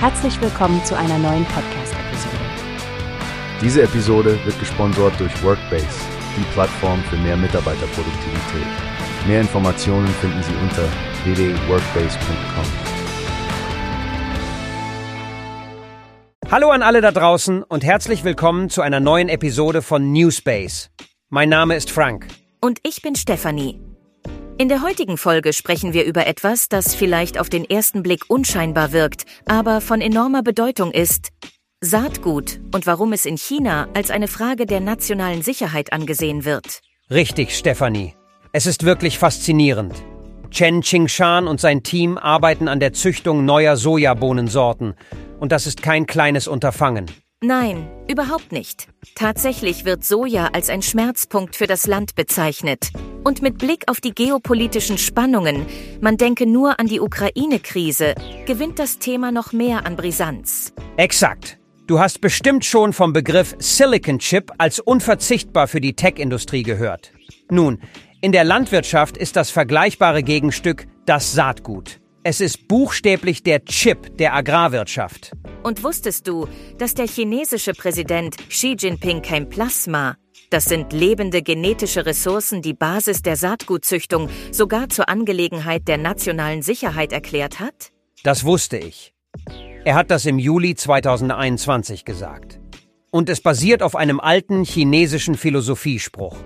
Herzlich willkommen zu einer neuen Podcast-Episode. Diese Episode wird gesponsert durch Workbase, die Plattform für mehr Mitarbeiterproduktivität. Mehr Informationen finden Sie unter www.workbase.com. Hallo an alle da draußen und herzlich willkommen zu einer neuen Episode von Newspace. Mein Name ist Frank. Und ich bin Stefanie. In der heutigen Folge sprechen wir über etwas, das vielleicht auf den ersten Blick unscheinbar wirkt, aber von enormer Bedeutung ist. Saatgut und warum es in China als eine Frage der nationalen Sicherheit angesehen wird. Richtig, Stefanie. Es ist wirklich faszinierend. Chen Qingshan und sein Team arbeiten an der Züchtung neuer Sojabohnensorten. Und das ist kein kleines Unterfangen. Nein, überhaupt nicht. Tatsächlich wird Soja als ein Schmerzpunkt für das Land bezeichnet. Und mit Blick auf die geopolitischen Spannungen, man denke nur an die Ukraine-Krise, gewinnt das Thema noch mehr an Brisanz. Exakt. Du hast bestimmt schon vom Begriff Silicon Chip als unverzichtbar für die Tech-Industrie gehört. Nun, in der Landwirtschaft ist das vergleichbare Gegenstück das Saatgut. Es ist buchstäblich der Chip der Agrarwirtschaft. Und wusstest du, dass der chinesische Präsident Xi Jinping kein Plasma, das sind lebende genetische Ressourcen, die Basis der Saatgutzüchtung, sogar zur Angelegenheit der nationalen Sicherheit erklärt hat? Das wusste ich. Er hat das im Juli 2021 gesagt. Und es basiert auf einem alten chinesischen Philosophiespruch.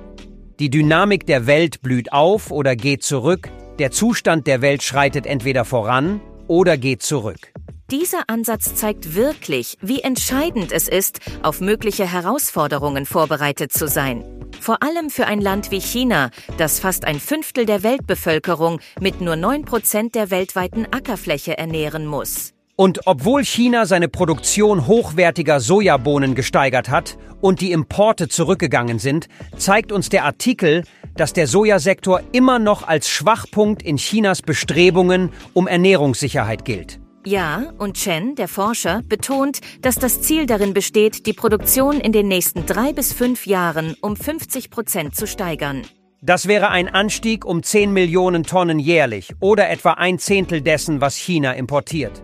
Die Dynamik der Welt blüht auf oder geht zurück, der Zustand der Welt schreitet entweder voran oder geht zurück. Dieser Ansatz zeigt wirklich, wie entscheidend es ist, auf mögliche Herausforderungen vorbereitet zu sein. Vor allem für ein Land wie China, das fast ein Fünftel der Weltbevölkerung mit nur 9% der weltweiten Ackerfläche ernähren muss. Und obwohl China seine Produktion hochwertiger Sojabohnen gesteigert hat und die Importe zurückgegangen sind, zeigt uns der Artikel, dass der Sojasektor immer noch als Schwachpunkt in Chinas Bestrebungen um Ernährungssicherheit gilt. Ja, und Chen, der Forscher, betont, dass das Ziel darin besteht, die Produktion in den nächsten drei bis fünf Jahren um 50 Prozent zu steigern. Das wäre ein Anstieg um 10 Millionen Tonnen jährlich oder etwa ein Zehntel dessen, was China importiert.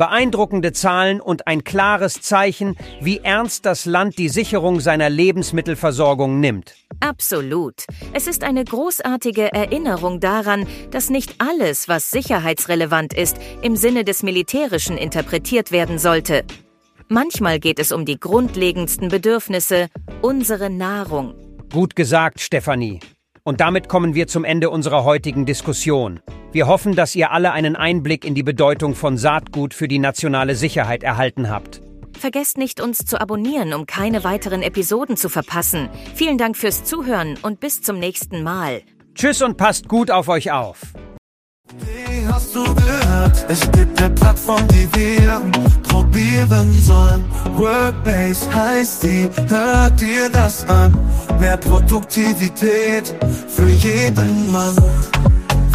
Beeindruckende Zahlen und ein klares Zeichen, wie ernst das Land die Sicherung seiner Lebensmittelversorgung nimmt. Absolut. Es ist eine großartige Erinnerung daran, dass nicht alles, was sicherheitsrelevant ist, im Sinne des Militärischen interpretiert werden sollte. Manchmal geht es um die grundlegendsten Bedürfnisse, unsere Nahrung. Gut gesagt, Stefanie. Und damit kommen wir zum Ende unserer heutigen Diskussion. Wir hoffen, dass ihr alle einen Einblick in die Bedeutung von Saatgut für die nationale Sicherheit erhalten habt. Vergesst nicht, uns zu abonnieren, um keine weiteren Episoden zu verpassen. Vielen Dank fürs Zuhören und bis zum nächsten Mal. Tschüss und passt gut auf euch auf. Wie hast du gehört? Es gibt eine Plattform, die wir probieren sollen. Workbase heißt die, hört dir das an. Mehr Produktivität für jeden Mann.